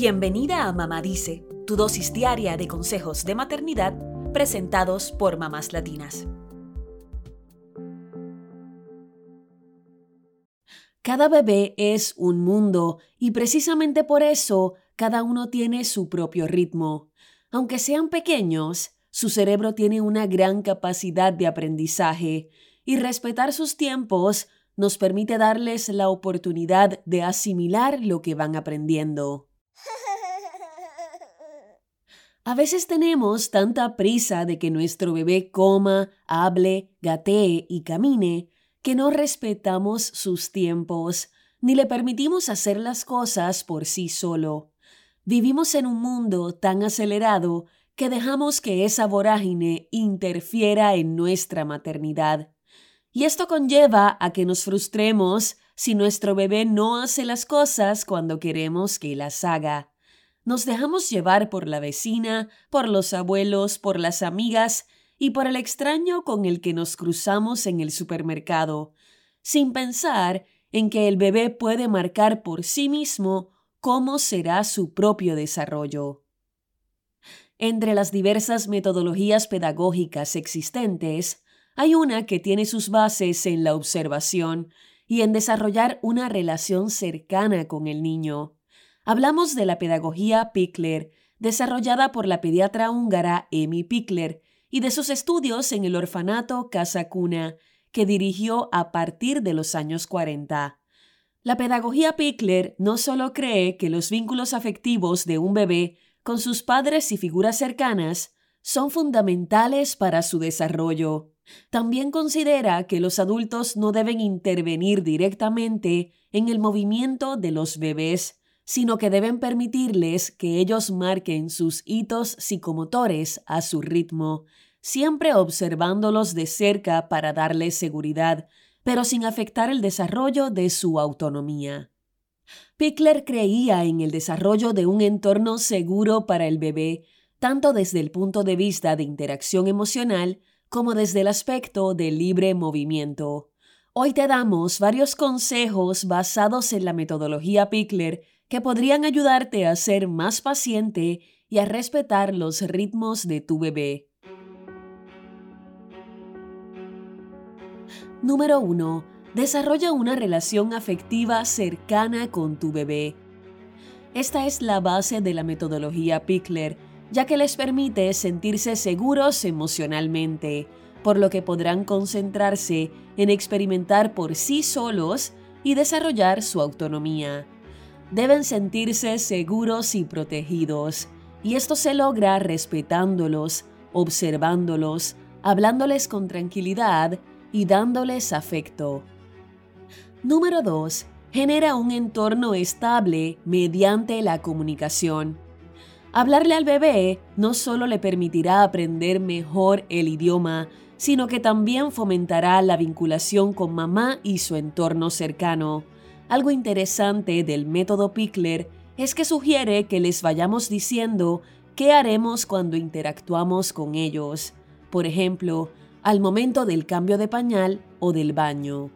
Bienvenida a Mamá Dice, tu dosis diaria de consejos de maternidad presentados por mamás latinas. Cada bebé es un mundo y precisamente por eso cada uno tiene su propio ritmo. Aunque sean pequeños, su cerebro tiene una gran capacidad de aprendizaje y respetar sus tiempos nos permite darles la oportunidad de asimilar lo que van aprendiendo. A veces tenemos tanta prisa de que nuestro bebé coma, hable, gatee y camine que no respetamos sus tiempos ni le permitimos hacer las cosas por sí solo. Vivimos en un mundo tan acelerado que dejamos que esa vorágine interfiera en nuestra maternidad. Y esto conlleva a que nos frustremos si nuestro bebé no hace las cosas cuando queremos que las haga. Nos dejamos llevar por la vecina, por los abuelos, por las amigas y por el extraño con el que nos cruzamos en el supermercado, sin pensar en que el bebé puede marcar por sí mismo cómo será su propio desarrollo. Entre las diversas metodologías pedagógicas existentes, hay una que tiene sus bases en la observación y en desarrollar una relación cercana con el niño. Hablamos de la pedagogía Pickler, desarrollada por la pediatra húngara Emi Pickler, y de sus estudios en el orfanato Casa Cuna, que dirigió a partir de los años 40. La pedagogía Pickler no solo cree que los vínculos afectivos de un bebé con sus padres y figuras cercanas son fundamentales para su desarrollo. También considera que los adultos no deben intervenir directamente en el movimiento de los bebés sino que deben permitirles que ellos marquen sus hitos psicomotores a su ritmo, siempre observándolos de cerca para darles seguridad, pero sin afectar el desarrollo de su autonomía. Pickler creía en el desarrollo de un entorno seguro para el bebé, tanto desde el punto de vista de interacción emocional como desde el aspecto del libre movimiento. Hoy te damos varios consejos basados en la metodología Pickler que podrían ayudarte a ser más paciente y a respetar los ritmos de tu bebé. Número 1. Desarrolla una relación afectiva cercana con tu bebé. Esta es la base de la metodología Pickler, ya que les permite sentirse seguros emocionalmente, por lo que podrán concentrarse en experimentar por sí solos y desarrollar su autonomía deben sentirse seguros y protegidos, y esto se logra respetándolos, observándolos, hablándoles con tranquilidad y dándoles afecto. Número 2. Genera un entorno estable mediante la comunicación. Hablarle al bebé no solo le permitirá aprender mejor el idioma, sino que también fomentará la vinculación con mamá y su entorno cercano. Algo interesante del método Pickler es que sugiere que les vayamos diciendo qué haremos cuando interactuamos con ellos, por ejemplo, al momento del cambio de pañal o del baño,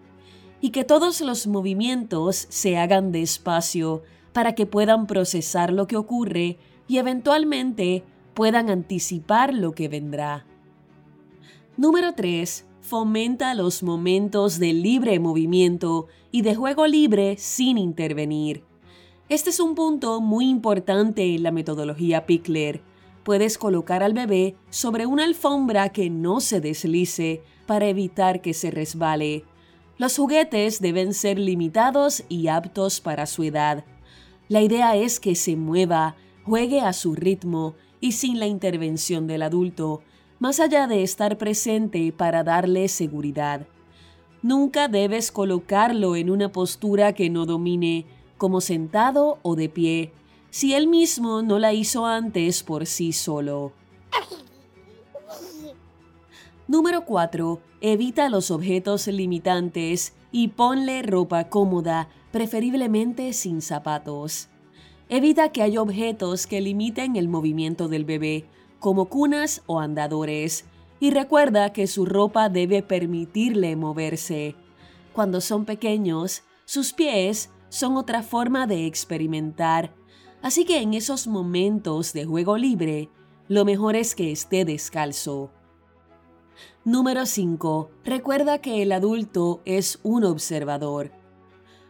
y que todos los movimientos se hagan despacio para que puedan procesar lo que ocurre y eventualmente puedan anticipar lo que vendrá. Número 3 fomenta los momentos de libre movimiento y de juego libre sin intervenir. Este es un punto muy importante en la metodología Pickler. Puedes colocar al bebé sobre una alfombra que no se deslice para evitar que se resbale. Los juguetes deben ser limitados y aptos para su edad. La idea es que se mueva, juegue a su ritmo y sin la intervención del adulto, más allá de estar presente para darle seguridad. Nunca debes colocarlo en una postura que no domine, como sentado o de pie, si él mismo no la hizo antes por sí solo. Número 4. Evita los objetos limitantes y ponle ropa cómoda, preferiblemente sin zapatos. Evita que haya objetos que limiten el movimiento del bebé, como cunas o andadores, y recuerda que su ropa debe permitirle moverse. Cuando son pequeños, sus pies son otra forma de experimentar. Así que en esos momentos de juego libre, lo mejor es que esté descalzo. Número 5. Recuerda que el adulto es un observador.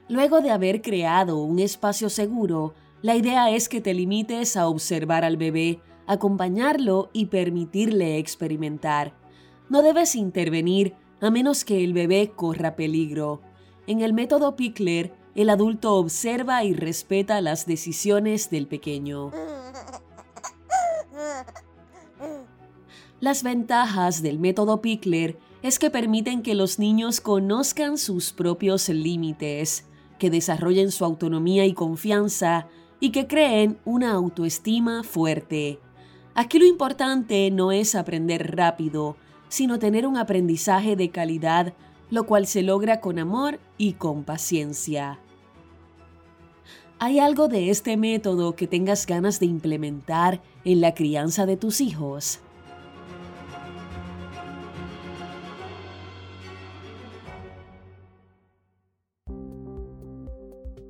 Luego de haber creado un espacio seguro, la idea es que te limites a observar al bebé, acompañarlo y permitirle experimentar. No debes intervenir a menos que el bebé corra peligro. En el método Pickler, el adulto observa y respeta las decisiones del pequeño. Las ventajas del método Pickler es que permiten que los niños conozcan sus propios límites, que desarrollen su autonomía y confianza y que creen una autoestima fuerte. Aquí lo importante no es aprender rápido, sino tener un aprendizaje de calidad, lo cual se logra con amor y con paciencia. ¿Hay algo de este método que tengas ganas de implementar en la crianza de tus hijos?